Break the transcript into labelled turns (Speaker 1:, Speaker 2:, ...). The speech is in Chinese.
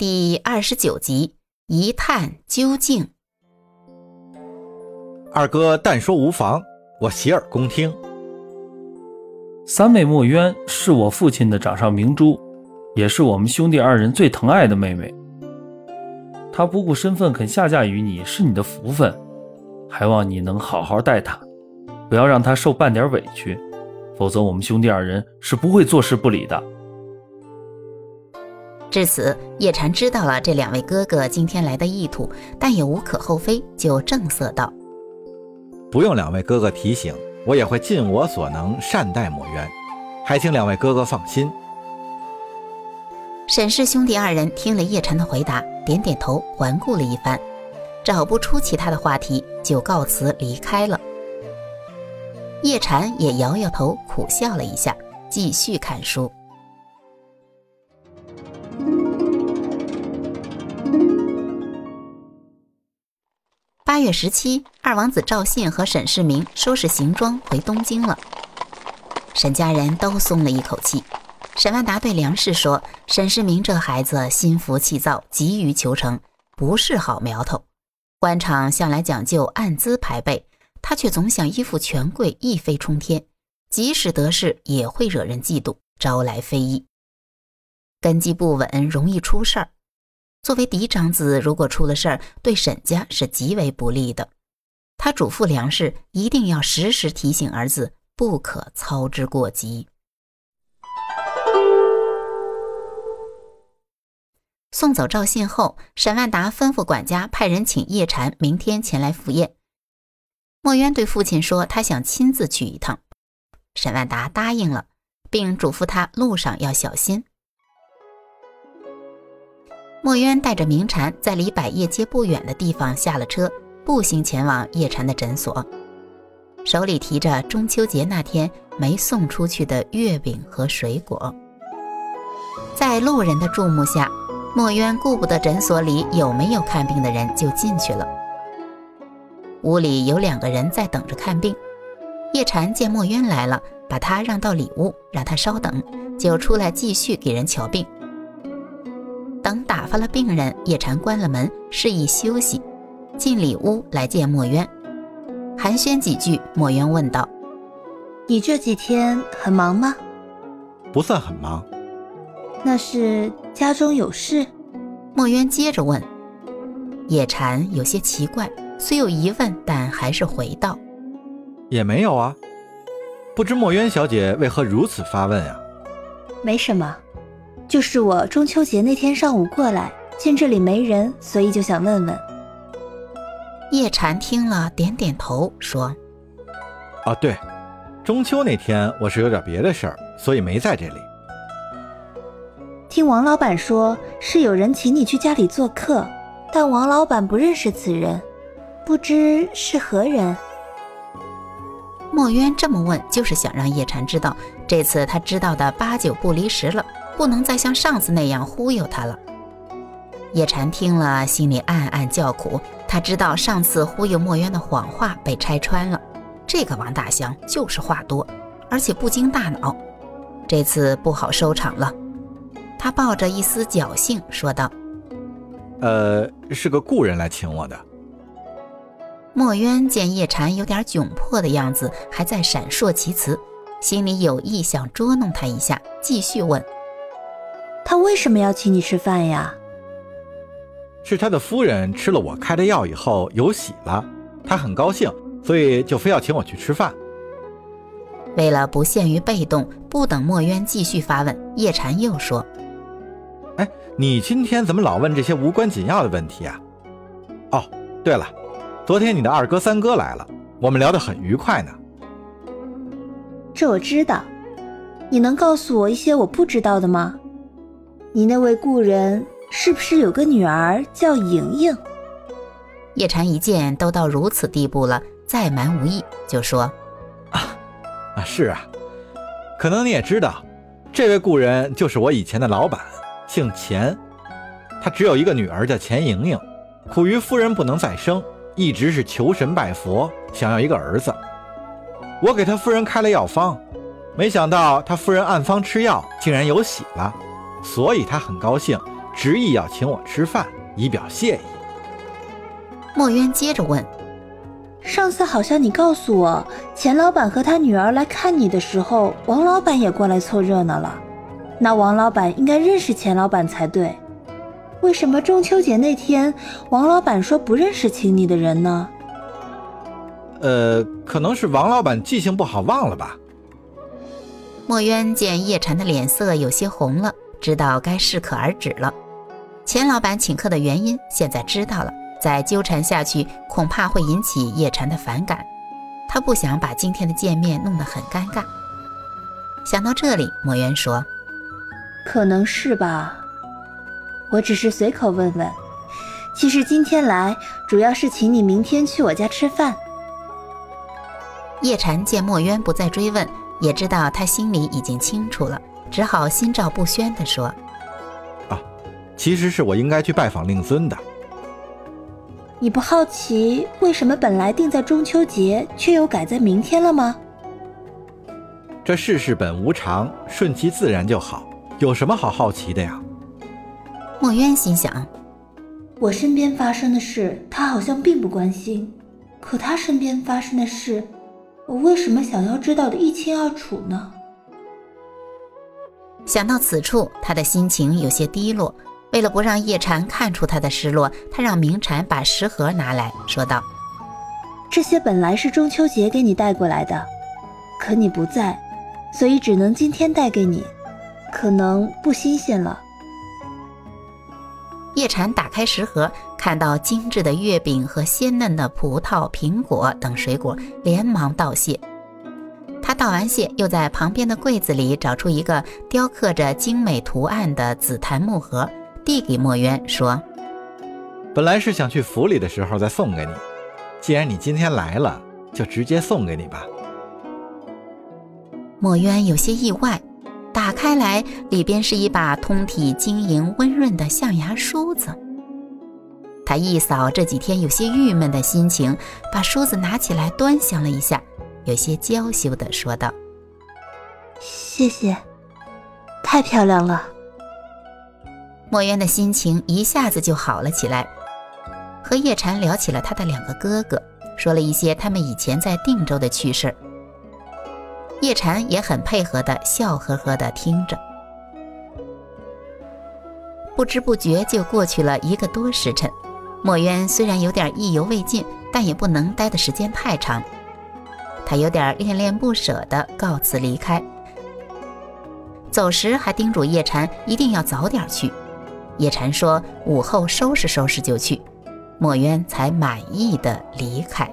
Speaker 1: 第二十九集一探究竟。
Speaker 2: 二哥但说无妨，我洗耳恭听。
Speaker 3: 三妹墨渊是我父亲的掌上明珠，也是我们兄弟二人最疼爱的妹妹。她不顾身份肯下嫁于你，是你的福分，还望你能好好待她，不要让她受半点委屈，否则我们兄弟二人是不会坐视不理的。
Speaker 1: 至此，叶禅知道了这两位哥哥今天来的意图，但也无可厚非，就正色道：“
Speaker 2: 不用两位哥哥提醒，我也会尽我所能善待墨渊，还请两位哥哥放心。”
Speaker 1: 沈氏兄弟二人听了叶禅的回答，点点头，环顾了一番，找不出其他的话题，就告辞离开了。叶禅也摇摇头，苦笑了一下，继续看书。八月十七，二王子赵信和沈世明收拾行装回东京了。沈家人都松了一口气。沈万达对梁氏说：“沈世明这孩子心浮气躁，急于求成，不是好苗头。官场向来讲究按资排辈，他却总想依附权贵，一飞冲天。即使得势，也会惹人嫉妒，招来非议。根基不稳，容易出事儿。”作为嫡长子，如果出了事儿，对沈家是极为不利的。他嘱咐梁氏一定要时时提醒儿子，不可操之过急。送走赵信后，沈万达吩咐管家派人请叶禅明天前来赴宴。墨渊对父亲说，他想亲自去一趟。沈万达答应了，并嘱咐他路上要小心。墨渊带着明禅在离百叶街不远的地方下了车，步行前往叶禅的诊所，手里提着中秋节那天没送出去的月饼和水果。在路人的注目下，墨渊顾不得诊所里有没有看病的人，就进去了。屋里有两个人在等着看病。叶禅见墨渊来了，把他让到里屋，让他稍等，就出来继续给人瞧病。等打发了病人，叶禅关了门，示意休息，进里屋来见墨渊，寒暄几句。墨渊问道：“
Speaker 4: 你这几天很忙吗？”“
Speaker 2: 不算很忙。”“
Speaker 4: 那是家中有事？”
Speaker 1: 墨渊接着问。叶禅有些奇怪，虽有疑问，但还是回道：“
Speaker 2: 也没有啊。不知墨渊小姐为何如此发问啊？”“
Speaker 4: 没什么。”就是我中秋节那天上午过来，见这里没人，所以就想问问。
Speaker 1: 叶禅听了，点点头，说：“
Speaker 2: 啊，对，中秋那天我是有点别的事儿，所以没在这里。
Speaker 4: 听王老板说是有人请你去家里做客，但王老板不认识此人，不知是何人。”
Speaker 1: 墨渊这么问，就是想让叶禅知道，这次他知道的八九不离十了。不能再像上次那样忽悠他了。叶禅听了，心里暗暗叫苦。他知道上次忽悠墨渊的谎话被拆穿了，这个王大祥就是话多，而且不经大脑。这次不好收场了。他抱着一丝侥幸说道：“
Speaker 2: 呃，是个故人来请我的。”
Speaker 1: 墨渊见叶禅有点窘迫的样子，还在闪烁其词，心里有意想捉弄他一下，继续问。
Speaker 4: 他为什么要请你吃饭呀？
Speaker 2: 是他的夫人吃了我开的药以后有喜了，他很高兴，所以就非要请我去吃饭。
Speaker 1: 为了不陷于被动，不等墨渊继续发问，叶禅又说：“
Speaker 2: 哎，你今天怎么老问这些无关紧要的问题啊？哦，对了，昨天你的二哥三哥来了，我们聊得很愉快呢。
Speaker 4: 这我知道，你能告诉我一些我不知道的吗？”你那位故人是不是有个女儿叫莹莹？
Speaker 1: 叶禅一见都到如此地步了，再瞒无益，就说：“
Speaker 2: 啊啊，是啊，可能你也知道，这位故人就是我以前的老板，姓钱，他只有一个女儿叫钱莹莹，苦于夫人不能再生，一直是求神拜佛，想要一个儿子。我给他夫人开了药方，没想到他夫人按方吃药，竟然有喜了。”所以他很高兴，执意要请我吃饭，以表谢意。
Speaker 1: 墨渊接着问：“
Speaker 4: 上次好像你告诉我，钱老板和他女儿来看你的时候，王老板也过来凑热闹了。那王老板应该认识钱老板才对，为什么中秋节那天王老板说不认识请你的人呢？”
Speaker 2: 呃，可能是王老板记性不好，忘了吧。
Speaker 1: 墨渊见叶禅的脸色有些红了，知道该适可而止了。钱老板请客的原因现在知道了，再纠缠下去恐怕会引起叶禅的反感。他不想把今天的见面弄得很尴尬。想到这里，墨渊说：“
Speaker 4: 可能是吧，我只是随口问问。其实今天来主要是请你明天去我家吃饭。”
Speaker 1: 叶禅见墨渊不再追问，也知道他心里已经清楚了，只好心照不宣地说：“
Speaker 2: 啊，其实是我应该去拜访令尊的。
Speaker 4: 你不好奇为什么本来定在中秋节，却又改在明天了吗？
Speaker 2: 这世事本无常，顺其自然就好，有什么好好奇的呀？”
Speaker 1: 墨渊心想：“
Speaker 4: 我身边发生的事，他好像并不关心，可他身边发生的事……”我为什么想要知道的一清二楚呢？
Speaker 1: 想到此处，他的心情有些低落。为了不让叶禅看出他的失落，他让明禅把食盒拿来说道：“
Speaker 4: 这些本来是中秋节给你带过来的，可你不在，所以只能今天带给你，可能不新鲜了。”
Speaker 1: 叶禅打开食盒，看到精致的月饼和鲜嫩的葡萄、苹果等水果，连忙道谢。他道完谢，又在旁边的柜子里找出一个雕刻着精美图案的紫檀木盒，递给墨渊，说：“
Speaker 2: 本来是想去府里的时候再送给你，既然你今天来了，就直接送给你吧。”
Speaker 1: 墨渊有些意外。打开来，里边是一把通体晶莹温润的象牙梳子。他一扫这几天有些郁闷的心情，把梳子拿起来端详了一下，有些娇羞的说道：“
Speaker 4: 谢谢，太漂亮了。”
Speaker 1: 墨渊的心情一下子就好了起来，和叶禅聊起了他的两个哥哥，说了一些他们以前在定州的趣事儿。叶禅也很配合的，笑呵呵的听着。不知不觉就过去了一个多时辰，墨渊虽然有点意犹未尽，但也不能待的时间太长。他有点恋恋不舍的告辞离开，走时还叮嘱叶禅一定要早点去。叶禅说午后收拾收拾就去，墨渊才满意的离开。